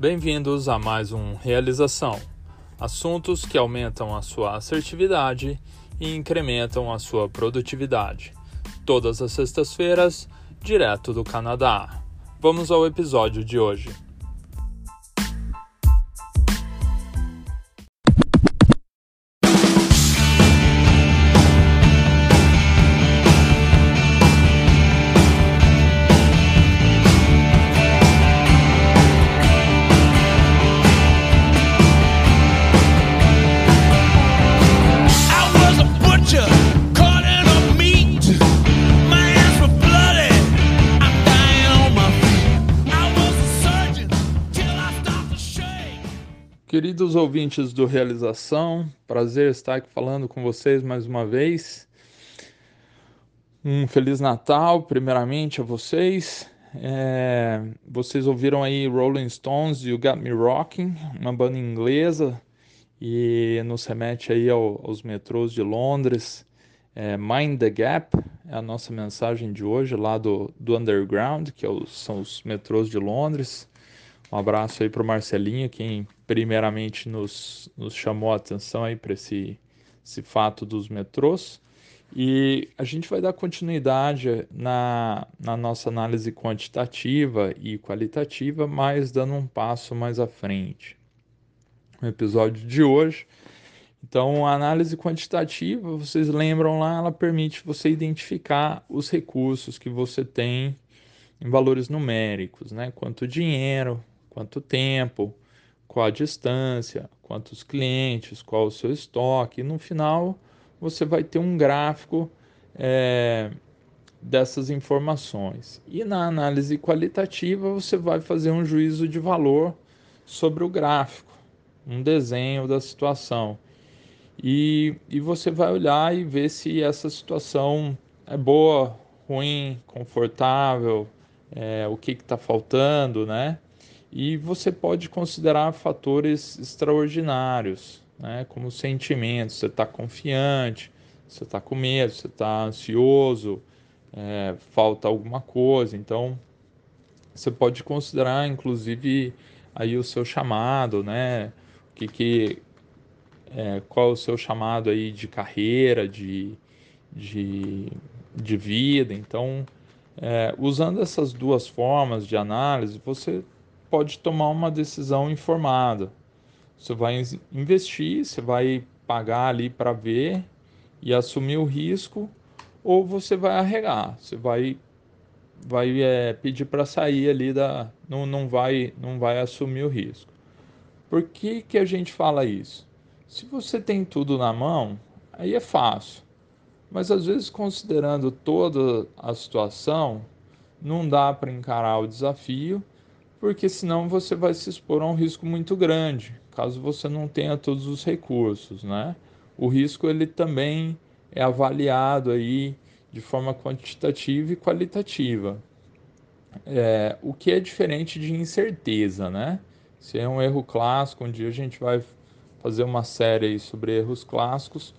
Bem-vindos a mais um Realização. Assuntos que aumentam a sua assertividade e incrementam a sua produtividade. Todas as sextas-feiras, direto do Canadá. Vamos ao episódio de hoje. Queridos ouvintes do Realização, prazer estar aqui falando com vocês mais uma vez. Um Feliz Natal, primeiramente, a vocês. É, vocês ouviram aí Rolling Stones You Got Me Rocking, uma banda inglesa, e nos remete aí ao, aos metrôs de Londres. É, Mind the Gap é a nossa mensagem de hoje, lá do, do Underground, que é os, são os metrôs de Londres. Um abraço aí para o Marcelinho, quem primeiramente nos, nos chamou a atenção aí para esse, esse fato dos metrôs. E a gente vai dar continuidade na, na nossa análise quantitativa e qualitativa, mas dando um passo mais à frente. No episódio de hoje, então, a análise quantitativa, vocês lembram lá, ela permite você identificar os recursos que você tem em valores numéricos, né? Quanto dinheiro, quanto tempo, qual a distância, quantos clientes, qual o seu estoque. E no final, você vai ter um gráfico é, dessas informações. E na análise qualitativa, você vai fazer um juízo de valor sobre o gráfico, um desenho da situação. E, e você vai olhar e ver se essa situação é boa, ruim, confortável, é, o que está faltando, né? E você pode considerar fatores extraordinários, né, como sentimentos. Você está confiante, você está com medo, você está ansioso, é, falta alguma coisa. Então, você pode considerar, inclusive, aí o seu chamado, né? Que, que é, qual é o seu chamado aí de carreira, de, de, de vida. Então, é, usando essas duas formas de análise, você pode tomar uma decisão informada. Você vai investir, você vai pagar ali para ver e assumir o risco, ou você vai arregar, você vai vai é, pedir para sair ali da não, não vai não vai assumir o risco. Por que, que a gente fala isso? Se você tem tudo na mão, aí é fácil. Mas às vezes considerando toda a situação, não dá para encarar o desafio porque senão você vai se expor a um risco muito grande, caso você não tenha todos os recursos, né? O risco ele também é avaliado aí de forma quantitativa e qualitativa. É, o que é diferente de incerteza, né? Se é um erro clássico, um dia a gente vai fazer uma série sobre erros clássicos.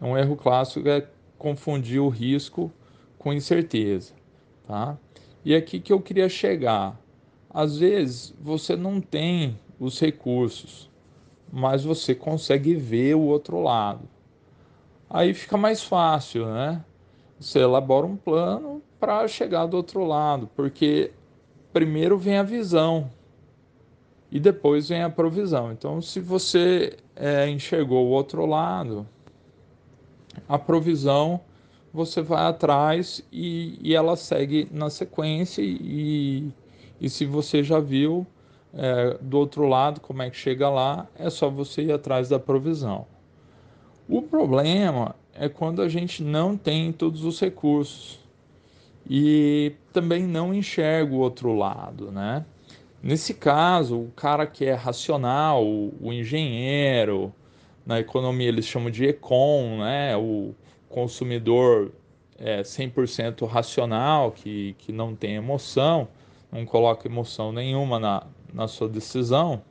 Um erro clássico é confundir o risco com incerteza, tá? E aqui que eu queria chegar. Às vezes você não tem os recursos, mas você consegue ver o outro lado. Aí fica mais fácil, né? Você elabora um plano para chegar do outro lado, porque primeiro vem a visão e depois vem a provisão. Então, se você é, enxergou o outro lado, a provisão você vai atrás e, e ela segue na sequência e, e se você já viu é, do outro lado como é que chega lá, é só você ir atrás da provisão. O problema é quando a gente não tem todos os recursos e também não enxerga o outro lado, né? Nesse caso, o cara que é racional, o engenheiro, na economia eles chamam de econ, né? O consumidor é 100% racional, que, que não tem emoção, não coloca emoção nenhuma na, na sua decisão,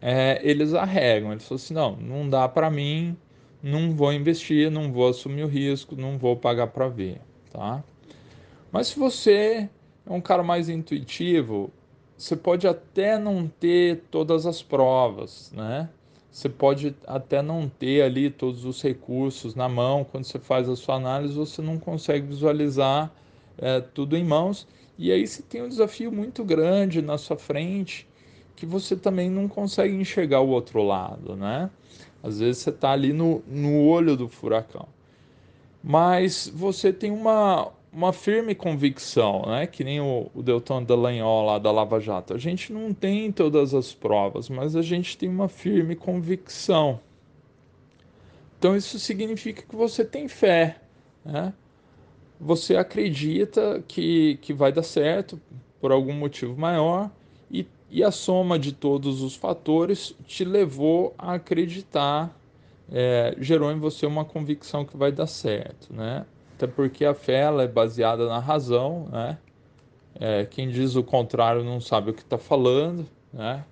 é, eles arregam. Eles falam assim: não, não dá para mim, não vou investir, não vou assumir o risco, não vou pagar para ver. Tá? Mas se você é um cara mais intuitivo, você pode até não ter todas as provas, né? Você pode até não ter ali todos os recursos na mão. Quando você faz a sua análise, você não consegue visualizar é, tudo em mãos. E aí você tem um desafio muito grande na sua frente que você também não consegue enxergar o outro lado, né? Às vezes você está ali no, no olho do furacão. Mas você tem uma, uma firme convicção, né? que nem o, o Deltan Dallagnol lá da Lava Jato. A gente não tem todas as provas, mas a gente tem uma firme convicção. Então isso significa que você tem fé, né? Você acredita que, que vai dar certo por algum motivo maior e, e a soma de todos os fatores te levou a acreditar, é, gerou em você uma convicção que vai dar certo, né? até porque a fé ela é baseada na razão, né? É, quem diz o contrário não sabe o que está falando, né?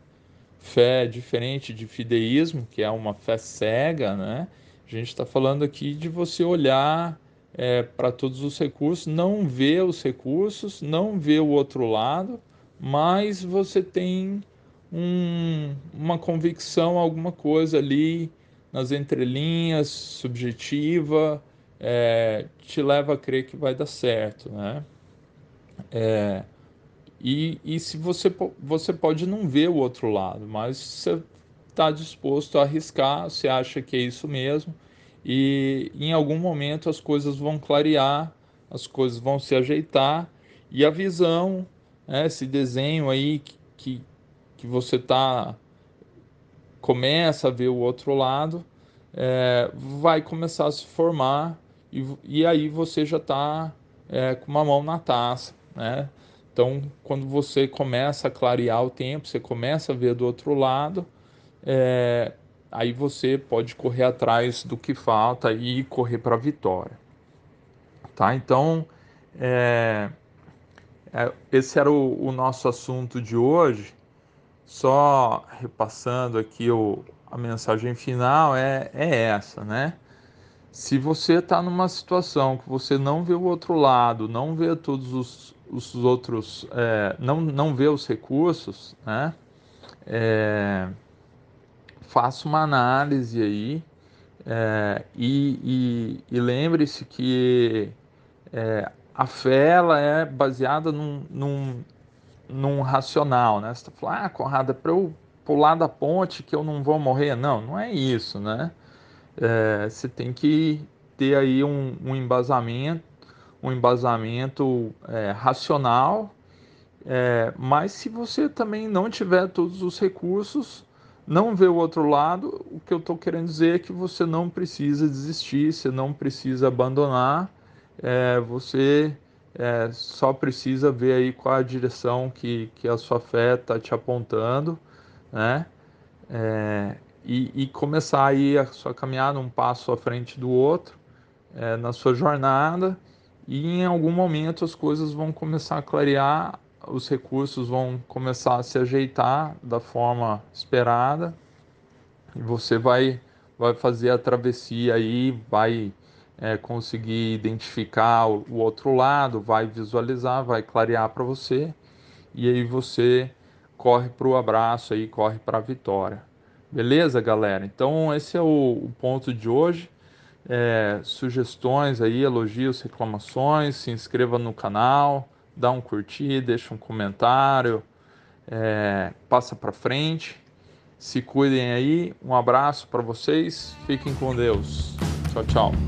Fé é diferente de fideísmo, que é uma fé cega, né? A gente está falando aqui de você olhar é, para todos os recursos, não ver os recursos, não ver o outro lado, mas você tem um, uma convicção, alguma coisa ali nas entrelinhas, subjetiva, é, te leva a crer que vai dar certo, né? É, e, e se você, você pode não ver o outro lado, mas você está disposto a arriscar, você acha que é isso mesmo, e em algum momento as coisas vão clarear, as coisas vão se ajeitar, e a visão, né, esse desenho aí que, que, que você tá, começa a ver o outro lado, é, vai começar a se formar e, e aí você já está é, com uma mão na taça, né? Então, quando você começa a clarear o tempo, você começa a ver do outro lado, é, aí você pode correr atrás do que falta e correr para a vitória, tá? Então, é, é, esse era o, o, nosso assunto de hoje. Só repassando aqui o, a mensagem final é, é essa, né? Se você está numa situação que você não vê o outro lado, não vê todos os, os outros, é, não, não vê os recursos, né? Faça uma análise aí é, e, e, e lembre-se que é, a fé ela é baseada num, num, num racional, né? Você está falando, ah, Conrado, é para eu pular da ponte que eu não vou morrer. Não, não é isso, né? é, você tem que ter aí um, um embasamento, um embasamento é, racional, é, mas se você também não tiver todos os recursos, não vê o outro lado, o que eu estou querendo dizer é que você não precisa desistir, você não precisa abandonar, é, você é, só precisa ver aí qual a direção que, que a sua fé está te apontando, né? É, e, e começar aí a sua caminhada um passo à frente do outro é, na sua jornada e em algum momento as coisas vão começar a clarear, os recursos vão começar a se ajeitar da forma esperada e você vai vai fazer a travessia aí, vai é, conseguir identificar o, o outro lado, vai visualizar, vai clarear para você e aí você corre para o abraço aí, corre para a vitória. Beleza, galera? Então, esse é o, o ponto de hoje. É, sugestões aí, elogios, reclamações, se inscreva no canal, dá um curtir, deixa um comentário, é, passa para frente. Se cuidem aí. Um abraço para vocês. Fiquem com Deus. Tchau, tchau.